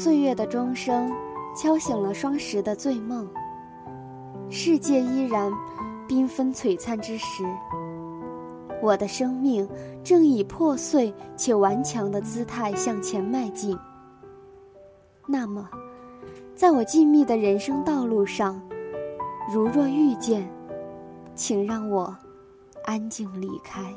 岁月的钟声，敲醒了双十的醉梦。世界依然缤纷璀璨之时，我的生命正以破碎且顽强的姿态向前迈进。那么，在我静谧的人生道路上，如若遇见，请让我安静离开。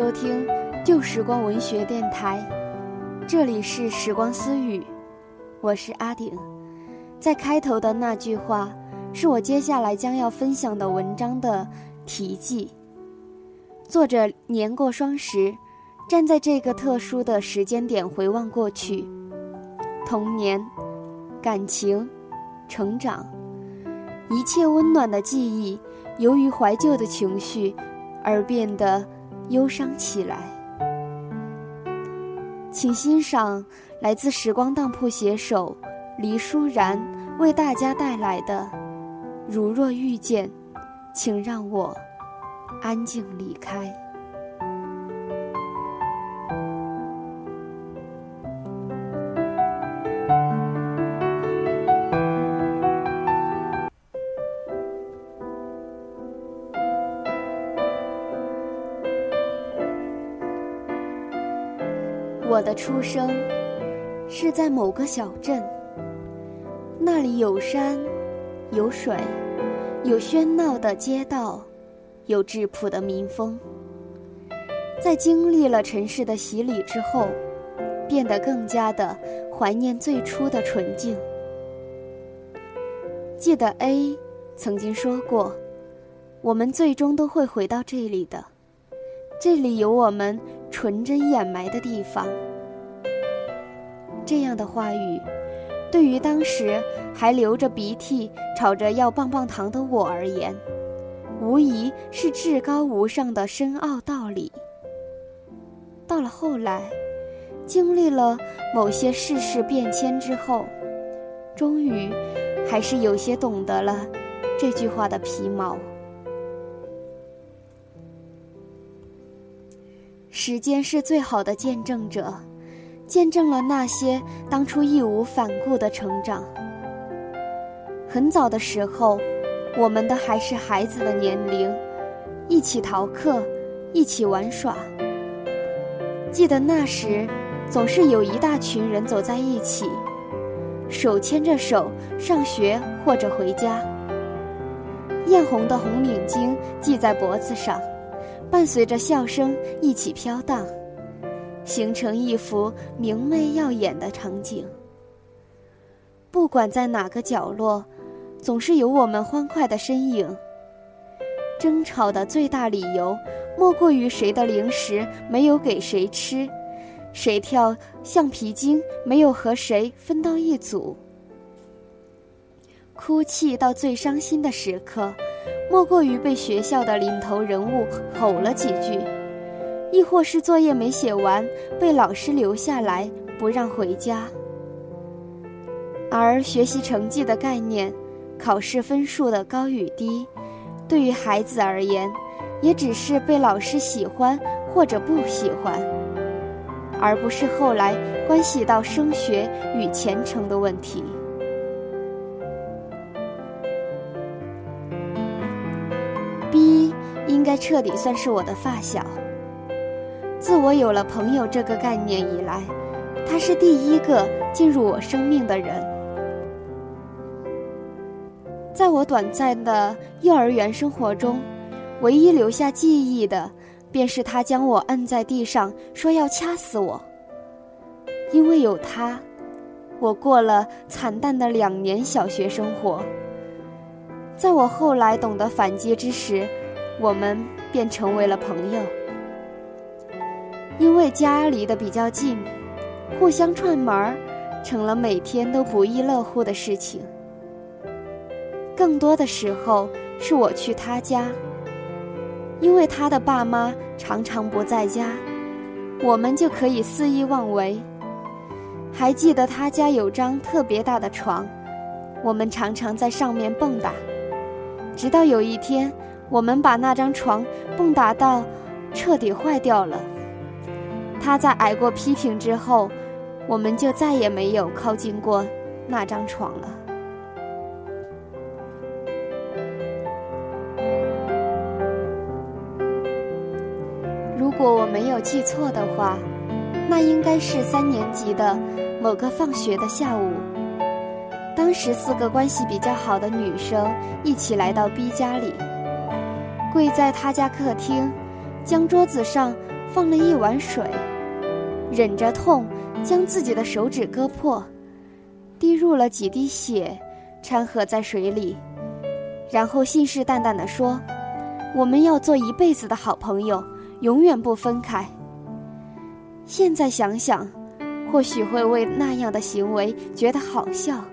收听旧时光文学电台，这里是时光私语，我是阿顶。在开头的那句话，是我接下来将要分享的文章的题记。作者年过双十，站在这个特殊的时间点回望过去，童年、感情、成长，一切温暖的记忆，由于怀旧的情绪而变得。忧伤起来，请欣赏来自时光当铺写手黎舒然为大家带来的《如若遇见，请让我安静离开》。我的出生是在某个小镇，那里有山，有水，有喧闹的街道，有质朴的民风。在经历了尘世的洗礼之后，变得更加的怀念最初的纯净。记得 A 曾经说过：“我们最终都会回到这里的，这里有我们。”纯真掩埋的地方。这样的话语，对于当时还流着鼻涕、吵着要棒棒糖的我而言，无疑是至高无上的深奥道理。到了后来，经历了某些世事变迁之后，终于还是有些懂得了这句话的皮毛。时间是最好的见证者，见证了那些当初义无反顾的成长。很早的时候，我们的还是孩子的年龄，一起逃课，一起玩耍。记得那时，总是有一大群人走在一起，手牵着手上学或者回家，艳红的红领巾系在脖子上。伴随着笑声一起飘荡，形成一幅明媚耀眼的场景。不管在哪个角落，总是有我们欢快的身影。争吵的最大理由，莫过于谁的零食没有给谁吃，谁跳橡皮筋没有和谁分到一组。哭泣到最伤心的时刻。莫过于被学校的领头人物吼了几句，亦或是作业没写完，被老师留下来不让回家。而学习成绩的概念，考试分数的高与低，对于孩子而言，也只是被老师喜欢或者不喜欢，而不是后来关系到升学与前程的问题。该彻底算是我的发小。自我有了朋友这个概念以来，他是第一个进入我生命的人。在我短暂的幼儿园生活中，唯一留下记忆的，便是他将我摁在地上，说要掐死我。因为有他，我过了惨淡的两年小学生活。在我后来懂得反击之时。我们便成为了朋友，因为家离得比较近，互相串门儿，成了每天都不亦乐乎的事情。更多的时候是我去他家，因为他的爸妈常常不在家，我们就可以肆意妄为。还记得他家有张特别大的床，我们常常在上面蹦跶。直到有一天，我们把那张床蹦跶到彻底坏掉了。他在挨过批评之后，我们就再也没有靠近过那张床了。如果我没有记错的话，那应该是三年级的某个放学的下午。当时四个关系比较好的女生一起来到 B 家里，跪在他家客厅，将桌子上放了一碗水，忍着痛将自己的手指割破，滴入了几滴血，掺和在水里，然后信誓旦旦地说：“我们要做一辈子的好朋友。”永远不分开。现在想想，或许会为那样的行为觉得好笑，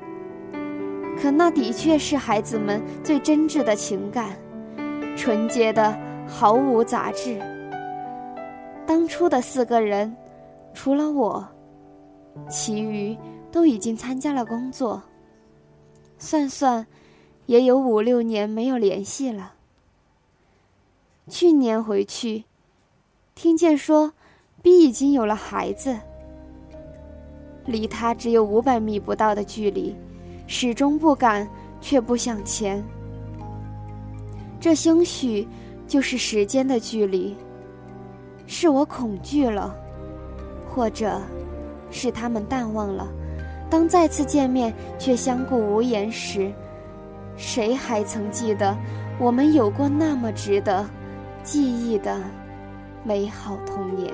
可那的确是孩子们最真挚的情感，纯洁的毫无杂质。当初的四个人，除了我，其余都已经参加了工作。算算，也有五六年没有联系了。去年回去。听见说，B 已经有了孩子，离他只有五百米不到的距离，始终不敢，却不想前。这兴许就是时间的距离，是我恐惧了，或者是他们淡忘了。当再次见面却相顾无言时，谁还曾记得我们有过那么值得记忆的？美好童年。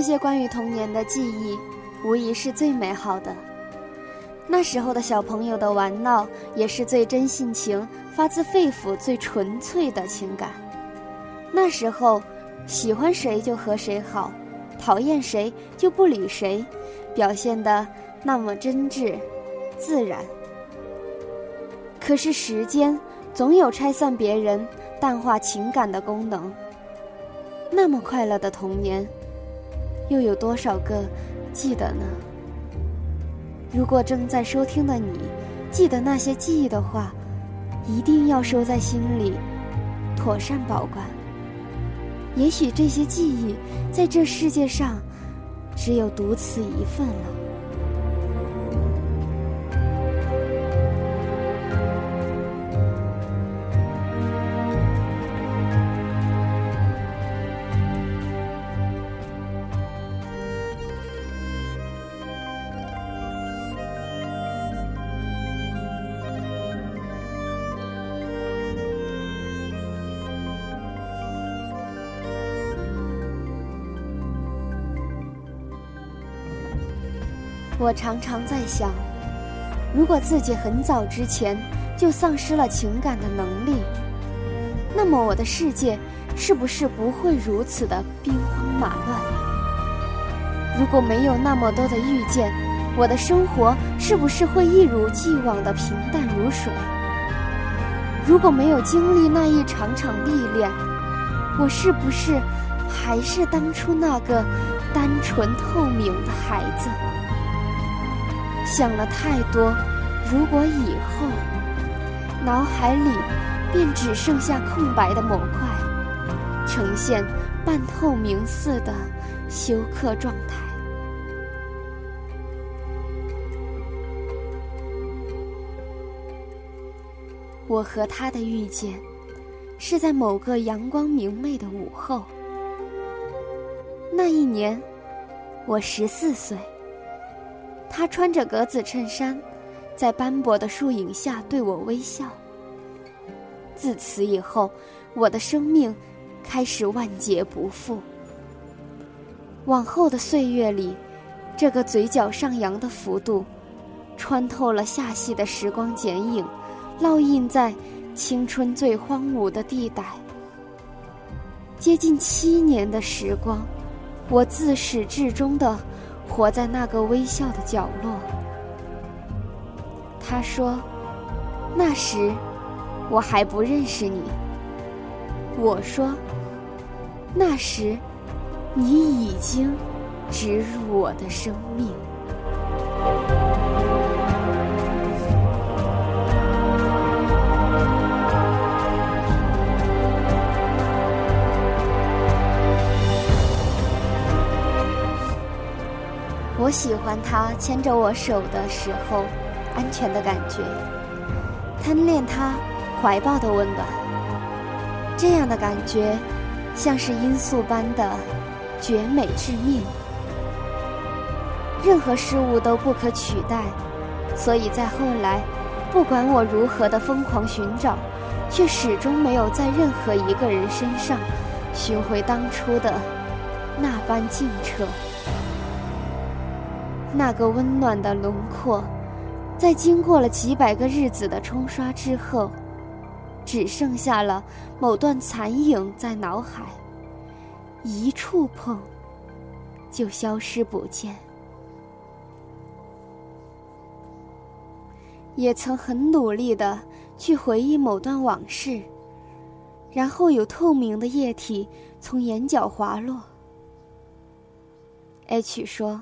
这些关于童年的记忆，无疑是最美好的。那时候的小朋友的玩闹，也是最真性情、发自肺腑、最纯粹的情感。那时候，喜欢谁就和谁好，讨厌谁就不理谁，表现的那么真挚、自然。可是时间总有拆散别人、淡化情感的功能。那么快乐的童年。又有多少个记得呢？如果正在收听的你记得那些记忆的话，一定要收在心里，妥善保管。也许这些记忆在这世界上只有独此一份了。我常常在想，如果自己很早之前就丧失了情感的能力，那么我的世界是不是不会如此的兵荒马乱？如果没有那么多的遇见，我的生活是不是会一如既往的平淡如水？如果没有经历那一场场历练，我是不是还是当初那个单纯透明的孩子？想了太多，如果以后，脑海里便只剩下空白的模块，呈现半透明似的休克状态。我和他的遇见，是在某个阳光明媚的午后。那一年，我十四岁。他穿着格子衬衫，在斑驳的树影下对我微笑。自此以后，我的生命开始万劫不复。往后的岁月里，这个嘴角上扬的幅度，穿透了夏隙的时光剪影，烙印在青春最荒芜的地带。接近七年的时光，我自始至终的活在那个微笑的角落。他说：“那时我还不认识你。”我说：“那时你已经植入我的生命。”我喜欢他牵着我手的时候，安全的感觉，贪恋他怀抱的温暖。这样的感觉，像是罂粟般的绝美致命。任何事物都不可取代，所以在后来，不管我如何的疯狂寻找，却始终没有在任何一个人身上寻回当初的那般清澈。那个温暖的轮廓，在经过了几百个日子的冲刷之后，只剩下了某段残影在脑海，一触碰就消失不见。也曾很努力的去回忆某段往事，然后有透明的液体从眼角滑落。H 说。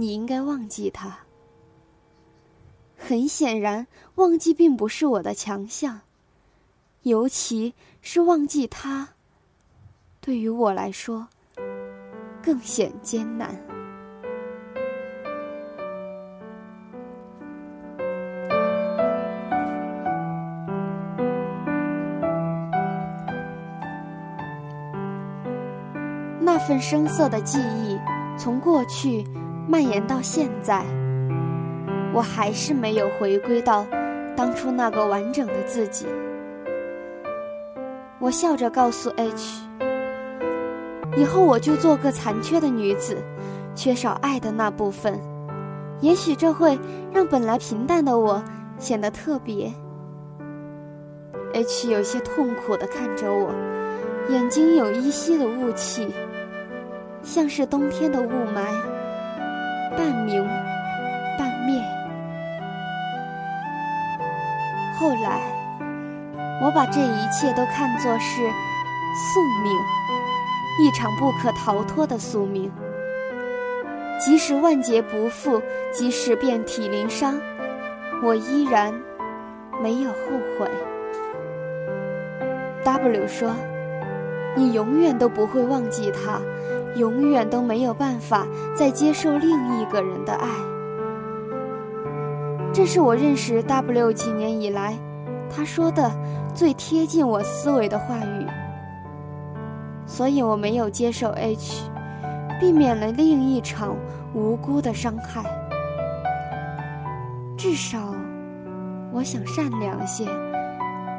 你应该忘记他。很显然，忘记并不是我的强项，尤其是忘记他，对于我来说更显艰难。那份声色的记忆，从过去。蔓延到现在，我还是没有回归到当初那个完整的自己。我笑着告诉 H：“ 以后我就做个残缺的女子，缺少爱的那部分。也许这会让本来平淡的我显得特别。”H 有些痛苦地看着我，眼睛有依稀的雾气，像是冬天的雾霾。半明半灭。后来，我把这一切都看作是宿命，一场不可逃脱的宿命。即使万劫不复，即使遍体鳞伤，我依然没有后悔。W 说：“你永远都不会忘记他。”永远都没有办法再接受另一个人的爱，这是我认识 W 几年以来，他说的最贴近我思维的话语。所以我没有接受 H，避免了另一场无辜的伤害。至少，我想善良些，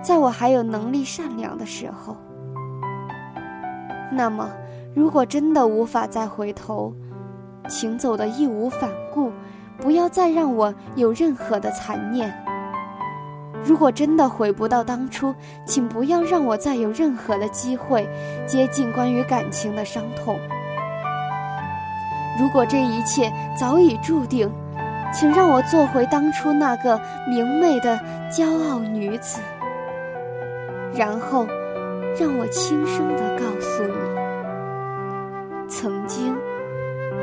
在我还有能力善良的时候。那么。如果真的无法再回头，请走的义无反顾，不要再让我有任何的残念。如果真的回不到当初，请不要让我再有任何的机会接近关于感情的伤痛。如果这一切早已注定，请让我做回当初那个明媚的骄傲女子，然后让我轻声地告诉你。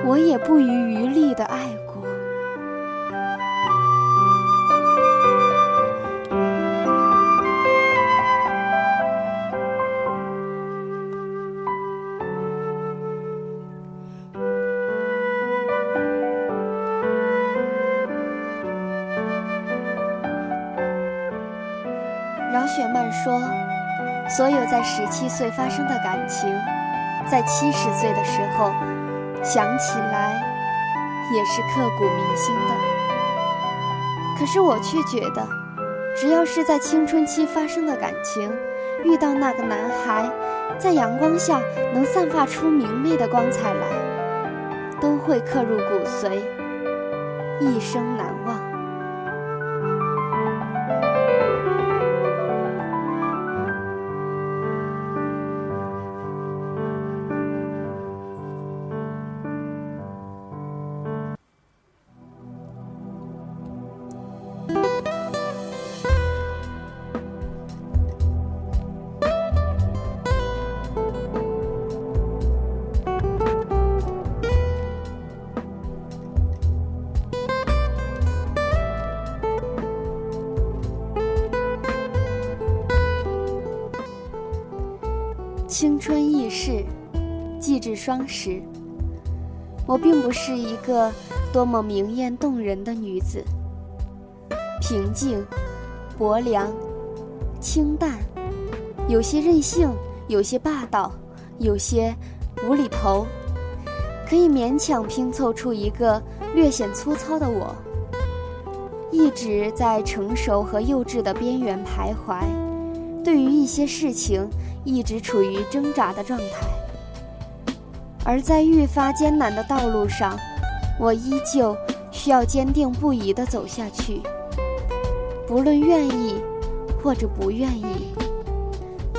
我也不遗余力的爱过。饶雪漫说：“所有在十七岁发生的感情。”在七十岁的时候，想起来也是刻骨铭心的。可是我却觉得，只要是在青春期发生的感情，遇到那个男孩，在阳光下能散发出明媚的光彩来，都会刻入骨髓，一生难忘。至双十。我并不是一个多么明艳动人的女子，平静、薄凉、清淡，有些任性，有些霸道，有些无厘头，可以勉强拼凑出一个略显粗糙的我。一直在成熟和幼稚的边缘徘徊，对于一些事情。一直处于挣扎的状态，而在愈发艰难的道路上，我依旧需要坚定不移地走下去。不论愿意或者不愿意，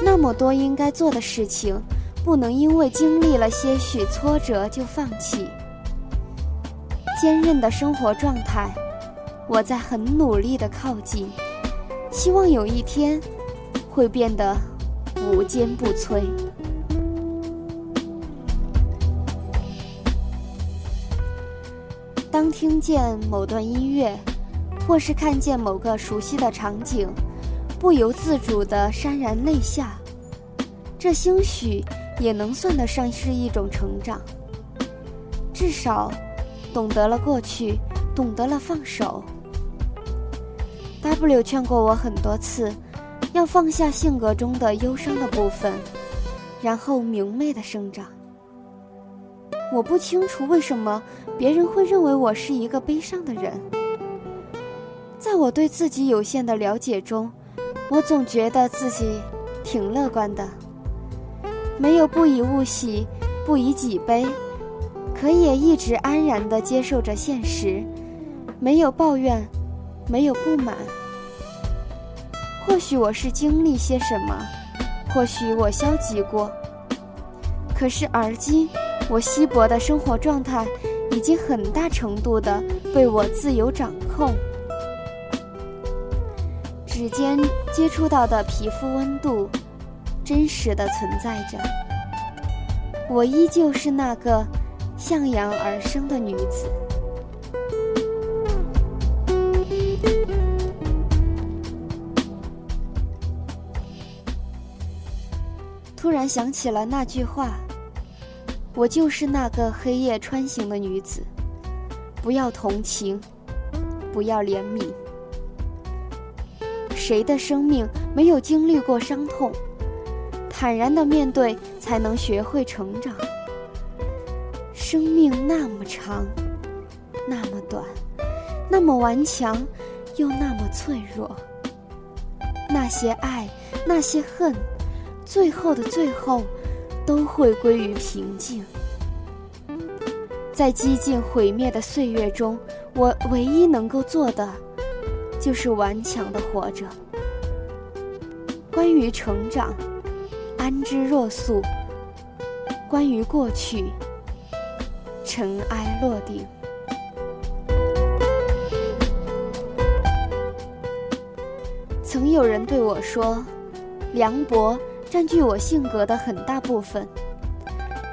那么多应该做的事情，不能因为经历了些许挫折就放弃。坚韧的生活状态，我在很努力地靠近，希望有一天会变得。无坚不摧。听见某段音乐，或是看见某个熟悉的场景，不由自主的潸然泪下，这兴许也能算得上是一种成长。至少，懂得了过去，懂得了放手。W 劝过我很多次。要放下性格中的忧伤的部分，然后明媚的生长。我不清楚为什么别人会认为我是一个悲伤的人。在我对自己有限的了解中，我总觉得自己挺乐观的，没有不以物喜，不以己悲，可也一直安然地接受着现实，没有抱怨，没有不满。或许我是经历些什么，或许我消极过。可是而今，我稀薄的生活状态已经很大程度的被我自由掌控。指尖接触到的皮肤温度，真实的存在着。我依旧是那个向阳而生的女子。突然想起了那句话：“我就是那个黑夜穿行的女子，不要同情，不要怜悯。谁的生命没有经历过伤痛？坦然的面对，才能学会成长。生命那么长，那么短，那么顽强，又那么脆弱。那些爱，那些恨。”最后的最后，都会归于平静。在几近毁灭的岁月中，我唯一能够做的，就是顽强的活着。关于成长，安之若素；关于过去，尘埃落定。曾有人对我说：“梁博。”占据我性格的很大部分，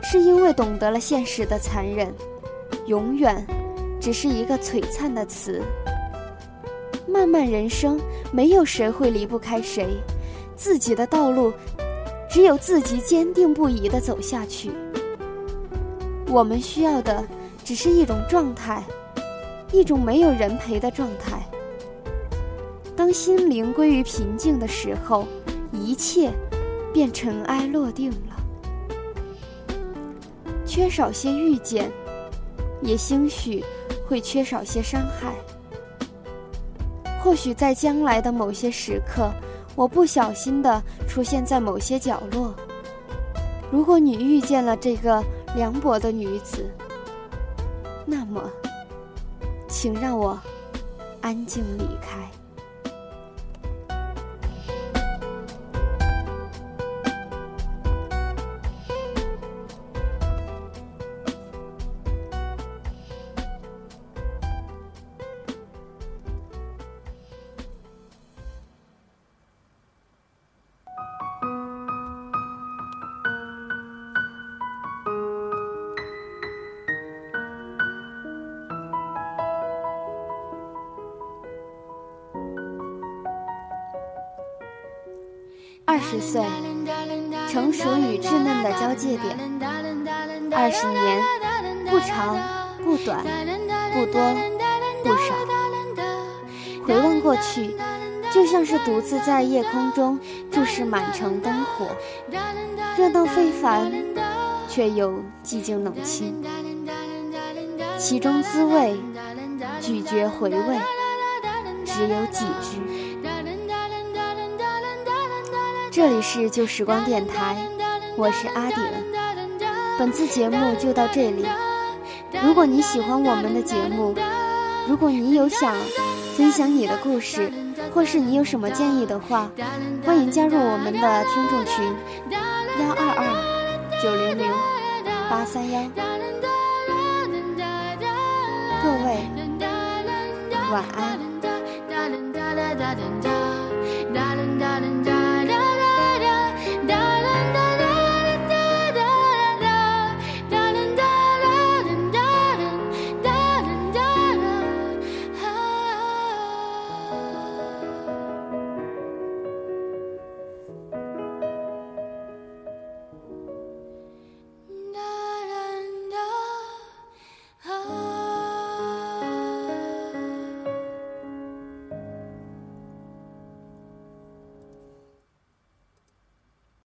是因为懂得了现实的残忍，永远只是一个璀璨的词。漫漫人生，没有谁会离不开谁，自己的道路，只有自己坚定不移地走下去。我们需要的，只是一种状态，一种没有人陪的状态。当心灵归于平静的时候，一切。便尘埃落定了，缺少些遇见，也兴许会缺少些伤害。或许在将来的某些时刻，我不小心的出现在某些角落。如果你遇见了这个凉薄的女子，那么，请让我安静离开。十岁，成熟与稚嫩的交界点。二十年，不长不短，不多不少。回望过去，就像是独自在夜空中注视满城灯火，热闹非凡，却又寂静冷清。其中滋味，咀嚼回味，只有几知。这里是旧时光电台，我是阿顶。本次节目就到这里。如果你喜欢我们的节目，如果你有想分享你的故事，或是你有什么建议的话，欢迎加入我们的听众群幺二二九零零八三幺。各位晚安。